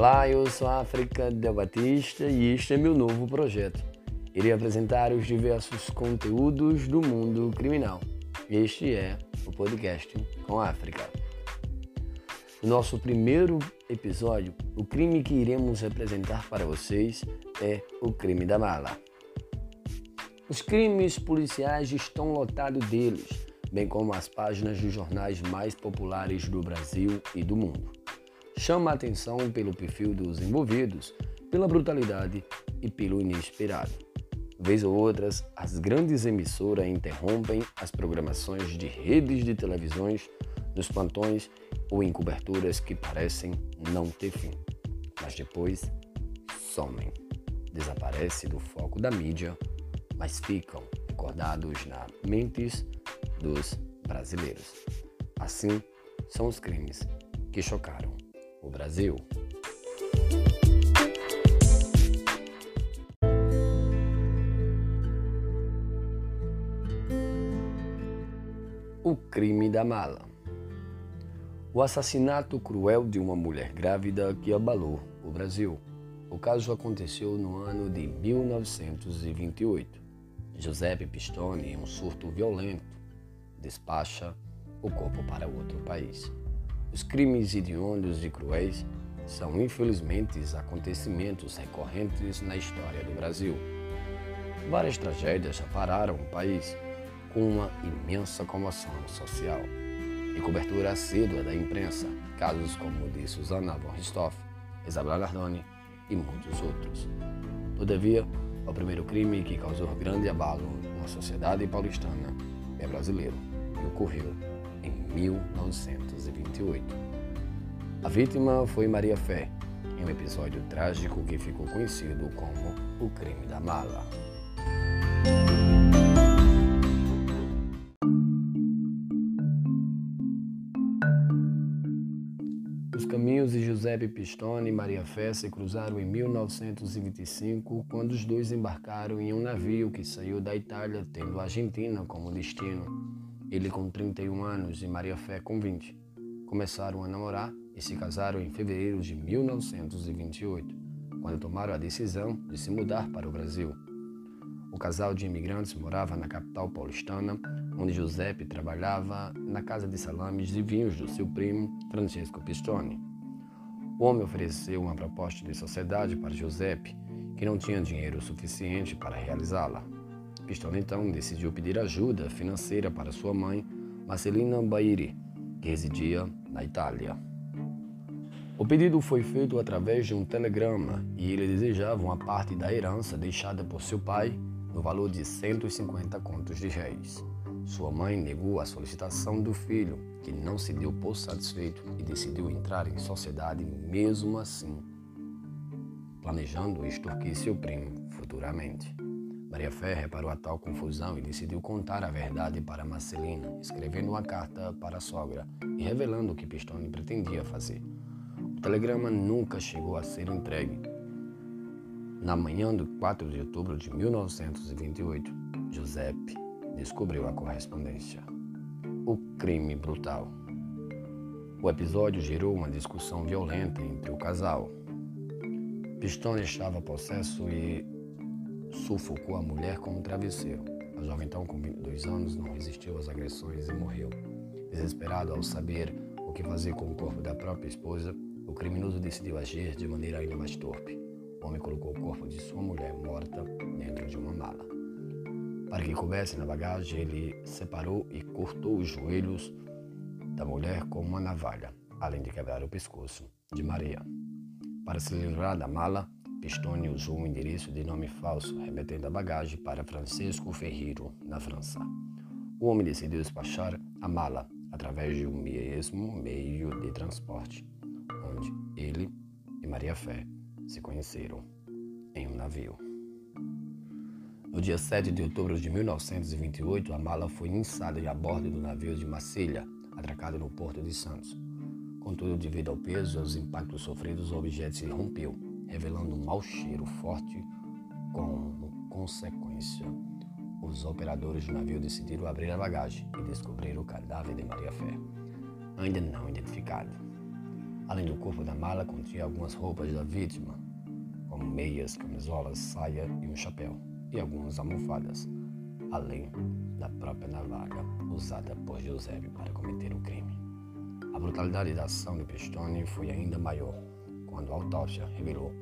Olá, eu sou a África Del Batista e este é meu novo projeto. Irei apresentar os diversos conteúdos do mundo criminal. Este é o podcast com África. No nosso primeiro episódio, o crime que iremos representar para vocês é o crime da mala. Os crimes policiais estão lotados deles, bem como as páginas dos jornais mais populares do Brasil e do mundo. Chama a atenção pelo perfil dos envolvidos, pela brutalidade e pelo inesperado. Vez ou outras, as grandes emissoras interrompem as programações de redes de televisões nos plantões ou em coberturas que parecem não ter fim, mas depois somem, desaparece do foco da mídia mas ficam recordados na mentes dos brasileiros. Assim, são os crimes que chocaram o Brasil. O crime da mala. O assassinato cruel de uma mulher grávida que abalou o Brasil. O caso aconteceu no ano de 1928. Giuseppe Pistone, em um surto violento, despacha o corpo para outro país. Os crimes hediondos e cruéis são, infelizmente, acontecimentos recorrentes na história do Brasil. Várias tragédias já pararam o país com uma imensa comoção social e cobertura assídua da imprensa, casos como o de Susana von Ristoff, Isabela Nardoni e muitos outros. Todavia, o primeiro crime que causou grande abalo na sociedade paulistana é brasileiro e ocorreu em 1928. A vítima foi Maria Fé, em um episódio trágico que ficou conhecido como o crime da mala. caminhos de Giuseppe Pistone e Maria Fé se cruzaram em 1925, quando os dois embarcaram em um navio que saiu da Itália, tendo a Argentina como destino. Ele com 31 anos e Maria Fé com 20. Começaram a namorar e se casaram em fevereiro de 1928, quando tomaram a decisão de se mudar para o Brasil. O casal de imigrantes morava na capital paulistana, onde Giuseppe trabalhava na casa de salames e vinhos do seu primo Francesco Pistone. O homem ofereceu uma proposta de sociedade para Giuseppe, que não tinha dinheiro suficiente para realizá-la. Pistone então decidiu pedir ajuda financeira para sua mãe, Marcelina Bairi, que residia na Itália. O pedido foi feito através de um telegrama e ele desejava uma parte da herança deixada por seu pai no valor de 150 contos de réis. Sua mãe negou a solicitação do filho, que não se deu por satisfeito e decidiu entrar em sociedade mesmo assim, planejando extorquir seu primo futuramente. Maria Fé reparou a tal confusão e decidiu contar a verdade para Marcelina, escrevendo uma carta para a sogra e revelando o que Pistone pretendia fazer. O telegrama nunca chegou a ser entregue, na manhã do 4 de outubro de 1928, Giuseppe descobriu a correspondência. O crime brutal. O episódio gerou uma discussão violenta entre o casal. Pistone estava possesso e sufocou a mulher com um travesseiro. A jovem, então, com 22 anos, não resistiu às agressões e morreu. Desesperado ao saber o que fazer com o corpo da própria esposa, o criminoso decidiu agir de maneira ainda mais torpe. O homem colocou o corpo de sua mulher morta dentro de uma mala. Para que coubesse na bagagem, ele separou e cortou os joelhos da mulher com uma navalha, além de quebrar o pescoço de Maria. Para se livrar da mala, Pistone usou um endereço de nome falso, remetendo a bagagem para Francisco Ferreiro, na França. O homem decidiu despachar a mala através de um mesmo meio de transporte, onde ele e Maria Fé se conheceram em um navio. No dia 7 de outubro de 1928, a mala foi inçada a bordo do navio de Marselha, atracado no porto de Santos. Contudo, devido ao peso e aos impactos sofridos, o objeto se rompeu, revelando um mau cheiro forte. Como consequência, os operadores do navio decidiram abrir a bagagem e descobrir o cadáver de Maria Fé, ainda não identificado. Além do corpo da mala, continha algumas roupas da vítima, como meias, camisolas, saia e um chapéu, e algumas almofadas, além da própria navalha usada por Giuseppe para cometer o crime. A brutalidade da ação de Pistone foi ainda maior quando a autópsia revelou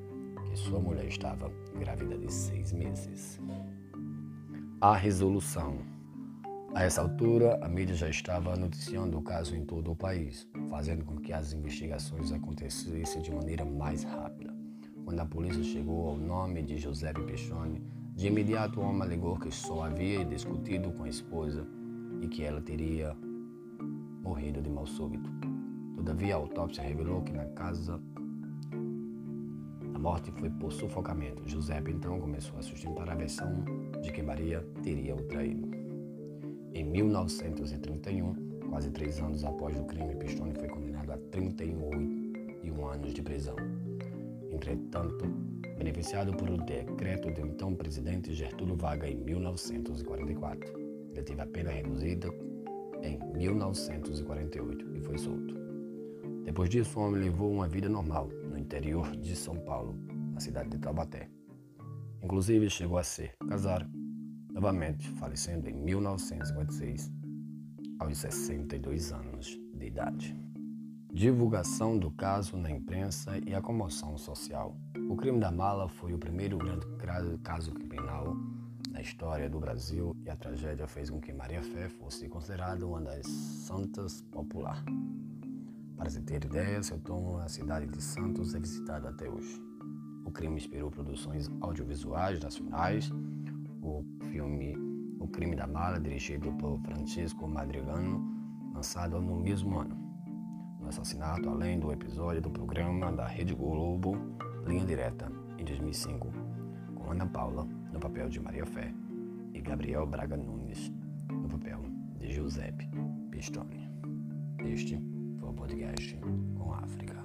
que sua mulher estava grávida de seis meses. A resolução. A essa altura, a mídia já estava noticiando o caso em todo o país, fazendo com que as investigações acontecessem de maneira mais rápida. Quando a polícia chegou ao nome de Giuseppe Pistone, de imediato o homem alegou que só havia discutido com a esposa e que ela teria morrido de mal súbito. Todavia, a autópsia revelou que na casa a morte foi por sufocamento. Giuseppe então começou a sustentar a versão de que Maria teria o traído. Em 1931, quase três anos após o crime, Pistone foi condenado a 31 anos de prisão. Entretanto, beneficiado por um decreto do então presidente Getúlio Vargas em 1944, ele teve a pena reduzida em 1948 e foi solto. Depois disso, o homem levou uma vida normal no interior de São Paulo, na cidade de Taubaté. Inclusive, chegou a se casar novamente, falecendo em 1956, aos 62 anos de idade. Divulgação do caso na imprensa e a comoção social. O crime da mala foi o primeiro grande caso criminal na história do Brasil e a tragédia fez com que Maria Fé fosse considerada uma das santas popular. Para se ter ideia, seu túmulo na cidade de Santos é visitado até hoje. O crime inspirou produções audiovisuais nacionais. O filme O Crime da Mala, dirigido por Francisco Madrigano, lançado no mesmo ano. No assassinato, além do episódio do programa da Rede Globo Linha Direta, em 2005, com Ana Paula no papel de Maria Fé e Gabriel Braga Nunes no papel de Giuseppe Pistone. Este podcast com a África.